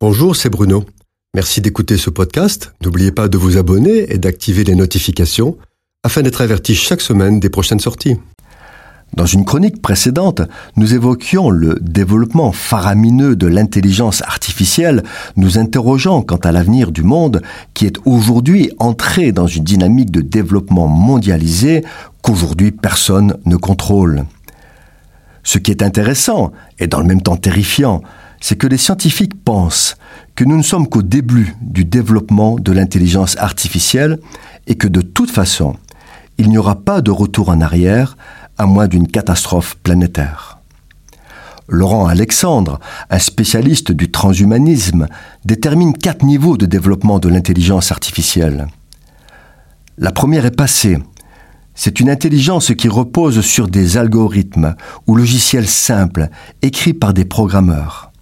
Bonjour, c'est Bruno. Merci d'écouter ce podcast. N'oubliez pas de vous abonner et d'activer les notifications afin d'être averti chaque semaine des prochaines sorties. Dans une chronique précédente, nous évoquions le développement faramineux de l'intelligence artificielle, nous interrogeant quant à l'avenir du monde qui est aujourd'hui entré dans une dynamique de développement mondialisé qu'aujourd'hui personne ne contrôle. Ce qui est intéressant et dans le même temps terrifiant, c'est que les scientifiques pensent que nous ne sommes qu'au début du développement de l'intelligence artificielle et que de toute façon, il n'y aura pas de retour en arrière à moins d'une catastrophe planétaire. Laurent Alexandre, un spécialiste du transhumanisme, détermine quatre niveaux de développement de l'intelligence artificielle. La première est passée. C'est une intelligence qui repose sur des algorithmes ou logiciels simples, écrits par des programmeurs.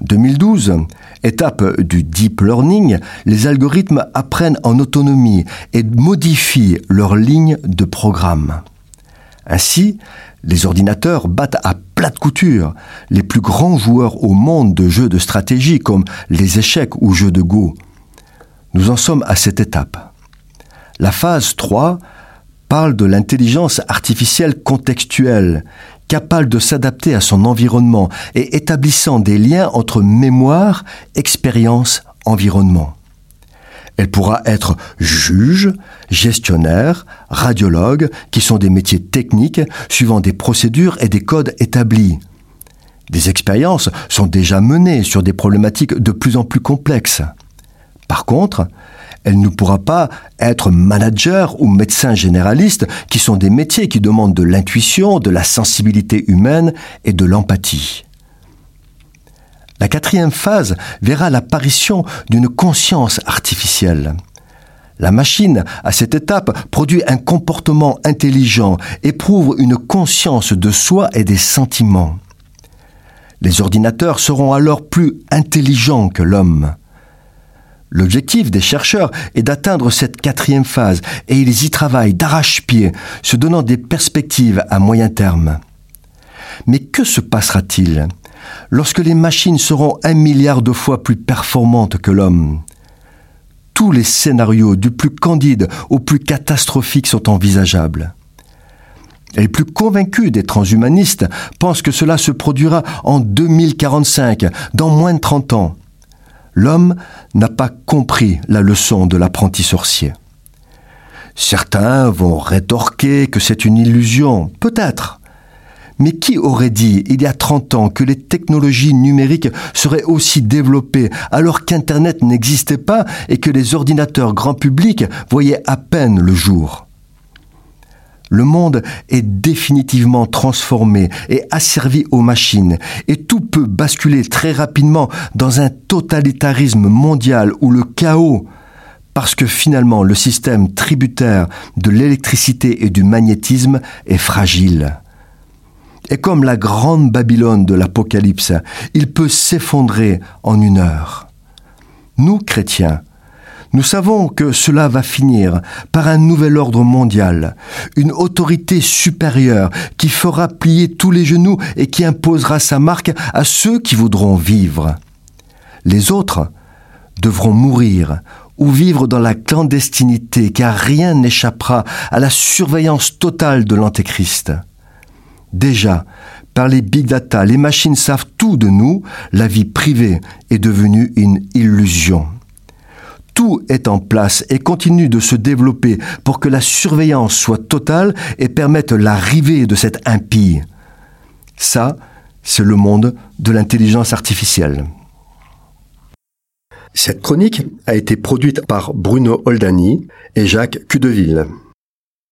2012, étape du deep learning, les algorithmes apprennent en autonomie et modifient leurs lignes de programme. Ainsi, les ordinateurs battent à plate couture les plus grands joueurs au monde de jeux de stratégie comme les échecs ou jeux de Go. Nous en sommes à cette étape. La phase 3 parle de l'intelligence artificielle contextuelle, capable de s'adapter à son environnement et établissant des liens entre mémoire, expérience, environnement. Elle pourra être juge, gestionnaire, radiologue, qui sont des métiers techniques suivant des procédures et des codes établis. Des expériences sont déjà menées sur des problématiques de plus en plus complexes. Par contre, elle ne pourra pas être manager ou médecin généraliste, qui sont des métiers qui demandent de l'intuition, de la sensibilité humaine et de l'empathie. La quatrième phase verra l'apparition d'une conscience artificielle. La machine, à cette étape, produit un comportement intelligent, éprouve une conscience de soi et des sentiments. Les ordinateurs seront alors plus intelligents que l'homme. L'objectif des chercheurs est d'atteindre cette quatrième phase et ils y travaillent d'arrache-pied, se donnant des perspectives à moyen terme. Mais que se passera-t-il lorsque les machines seront un milliard de fois plus performantes que l'homme? Tous les scénarios, du plus candide au plus catastrophique, sont envisageables. Les plus convaincus des transhumanistes pensent que cela se produira en 2045, dans moins de 30 ans. L'homme n'a pas compris la leçon de l'apprenti sorcier. Certains vont rétorquer que c'est une illusion, peut-être. Mais qui aurait dit il y a 30 ans que les technologies numériques seraient aussi développées alors qu'Internet n'existait pas et que les ordinateurs grand public voyaient à peine le jour? Le monde est définitivement transformé et asservi aux machines, et tout peut basculer très rapidement dans un totalitarisme mondial où le chaos, parce que finalement le système tributaire de l'électricité et du magnétisme est fragile est comme la grande Babylone de l'Apocalypse. Il peut s'effondrer en une heure. Nous, chrétiens, nous savons que cela va finir par un nouvel ordre mondial, une autorité supérieure qui fera plier tous les genoux et qui imposera sa marque à ceux qui voudront vivre. Les autres devront mourir ou vivre dans la clandestinité, car rien n'échappera à la surveillance totale de l'Antéchrist. Déjà, par les big data, les machines savent tout de nous, la vie privée est devenue une illusion. Tout est en place et continue de se développer pour que la surveillance soit totale et permette l'arrivée de cette impie. Ça, c'est le monde de l'intelligence artificielle. Cette chronique a été produite par Bruno Oldani et Jacques Cudeville.